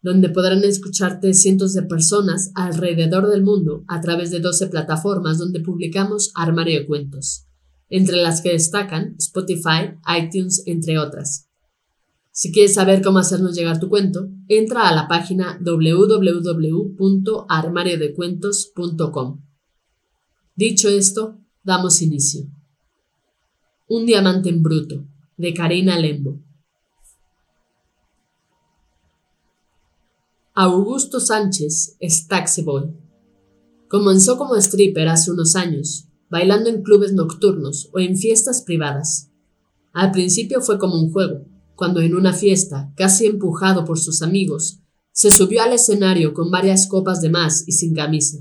donde podrán escucharte cientos de personas alrededor del mundo a través de 12 plataformas donde publicamos Armario de Cuentos, entre las que destacan Spotify, iTunes, entre otras. Si quieres saber cómo hacernos llegar tu cuento, entra a la página www.armariodecuentos.com. Dicho esto, damos inicio. Un diamante en bruto, de Karina Lembo. Augusto Sánchez es taxi boy. Comenzó como stripper hace unos años, bailando en clubes nocturnos o en fiestas privadas. Al principio fue como un juego, cuando en una fiesta, casi empujado por sus amigos, se subió al escenario con varias copas de más y sin camisa.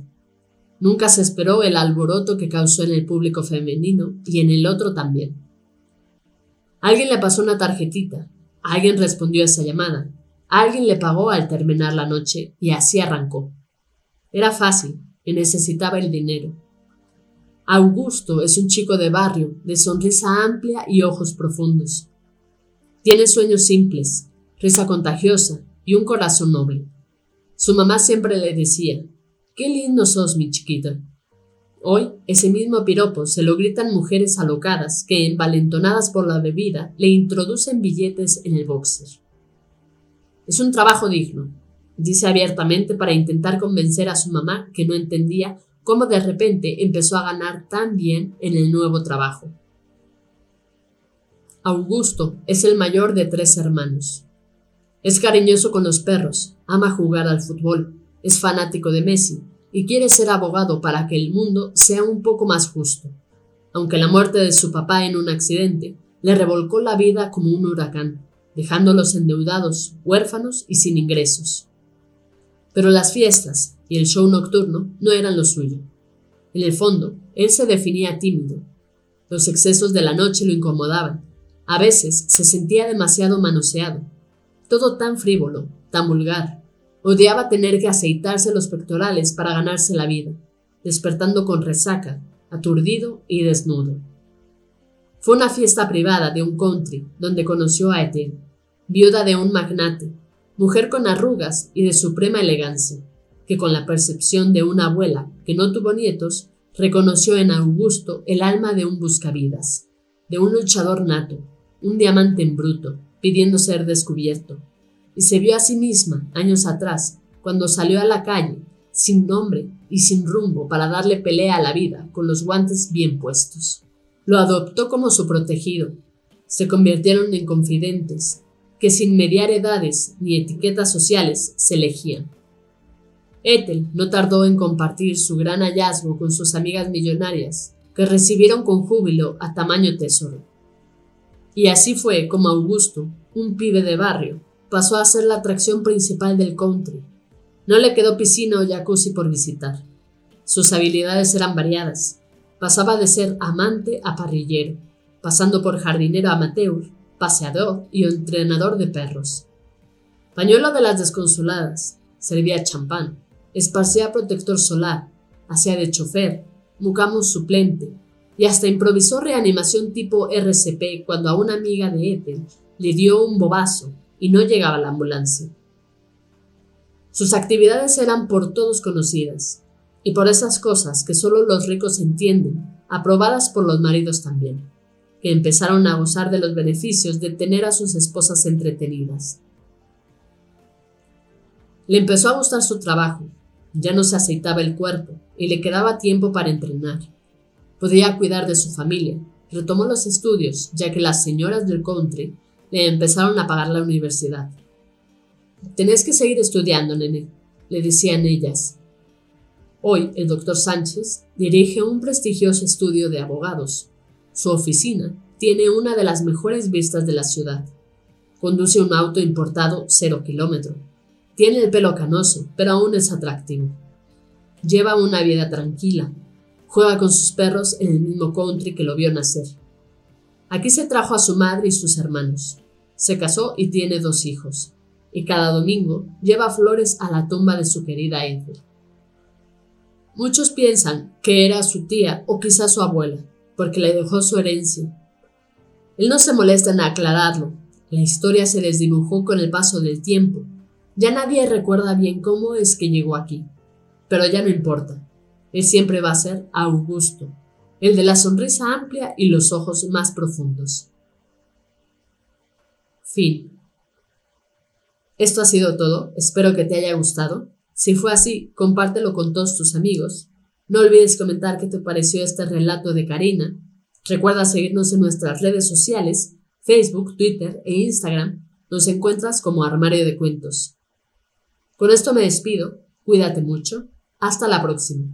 Nunca se esperó el alboroto que causó en el público femenino y en el otro también. Alguien le pasó una tarjetita, alguien respondió a esa llamada, Alguien le pagó al terminar la noche y así arrancó. Era fácil y necesitaba el dinero. Augusto es un chico de barrio, de sonrisa amplia y ojos profundos. Tiene sueños simples, risa contagiosa y un corazón noble. Su mamá siempre le decía, Qué lindo sos, mi chiquita. Hoy, ese mismo piropo se lo gritan mujeres alocadas que, envalentonadas por la bebida, le introducen billetes en el boxer. Es un trabajo digno, dice abiertamente para intentar convencer a su mamá que no entendía cómo de repente empezó a ganar tan bien en el nuevo trabajo. Augusto es el mayor de tres hermanos. Es cariñoso con los perros, ama jugar al fútbol, es fanático de Messi y quiere ser abogado para que el mundo sea un poco más justo, aunque la muerte de su papá en un accidente le revolcó la vida como un huracán dejándolos endeudados, huérfanos y sin ingresos. Pero las fiestas y el show nocturno no eran lo suyo. En el fondo, él se definía tímido. Los excesos de la noche lo incomodaban. A veces se sentía demasiado manoseado. Todo tan frívolo, tan vulgar. Odiaba tener que aceitarse los pectorales para ganarse la vida, despertando con resaca, aturdido y desnudo. Fue una fiesta privada de un country donde conoció a Etienne viuda de un magnate, mujer con arrugas y de suprema elegancia, que con la percepción de una abuela que no tuvo nietos, reconoció en Augusto el alma de un buscavidas, de un luchador nato, un diamante en bruto, pidiendo ser descubierto, y se vio a sí misma, años atrás, cuando salió a la calle, sin nombre y sin rumbo para darle pelea a la vida, con los guantes bien puestos. Lo adoptó como su protegido. Se convirtieron en confidentes, que sin mediar edades ni etiquetas sociales se elegían. Ethel no tardó en compartir su gran hallazgo con sus amigas millonarias, que recibieron con júbilo a tamaño tesoro. Y así fue como Augusto, un pibe de barrio, pasó a ser la atracción principal del country. No le quedó piscina o jacuzzi por visitar. Sus habilidades eran variadas. Pasaba de ser amante a parrillero, pasando por jardinero amateur, paseador y entrenador de perros. Pañuelo de las desconsoladas, servía champán, esparcía protector solar, hacía de chofer, mucamos suplente, y hasta improvisó reanimación tipo RCP cuando a una amiga de Ethel le dio un bobazo y no llegaba la ambulancia. Sus actividades eran por todos conocidas, y por esas cosas que solo los ricos entienden, aprobadas por los maridos también que empezaron a gozar de los beneficios de tener a sus esposas entretenidas. Le empezó a gustar su trabajo, ya no se aceitaba el cuerpo y le quedaba tiempo para entrenar. Podía cuidar de su familia, retomó los estudios ya que las señoras del country le empezaron a pagar la universidad. Tenés que seguir estudiando, nene, le decían ellas. Hoy el doctor Sánchez dirige un prestigioso estudio de abogados su oficina tiene una de las mejores vistas de la ciudad. Conduce un auto importado cero kilómetro. Tiene el pelo canoso, pero aún es atractivo. lleva una vida tranquila, juega con sus perros en el mismo country que lo vio nacer. Aquí se trajo a su madre y sus hermanos, se casó y tiene dos hijos, y cada domingo lleva flores a la tumba de su querida Ethel. Muchos piensan que era su tía o quizás su abuela, porque le dejó su herencia. Él no se molesta en aclararlo, la historia se les dibujó con el paso del tiempo. Ya nadie recuerda bien cómo es que llegó aquí. Pero ya no importa. Él siempre va a ser Augusto, el de la sonrisa amplia y los ojos más profundos. Fin. Esto ha sido todo. Espero que te haya gustado. Si fue así, compártelo con todos tus amigos. No olvides comentar qué te pareció este relato de Karina. Recuerda seguirnos en nuestras redes sociales Facebook, Twitter e Instagram nos encuentras como Armario de Cuentos. Con esto me despido, cuídate mucho, hasta la próxima.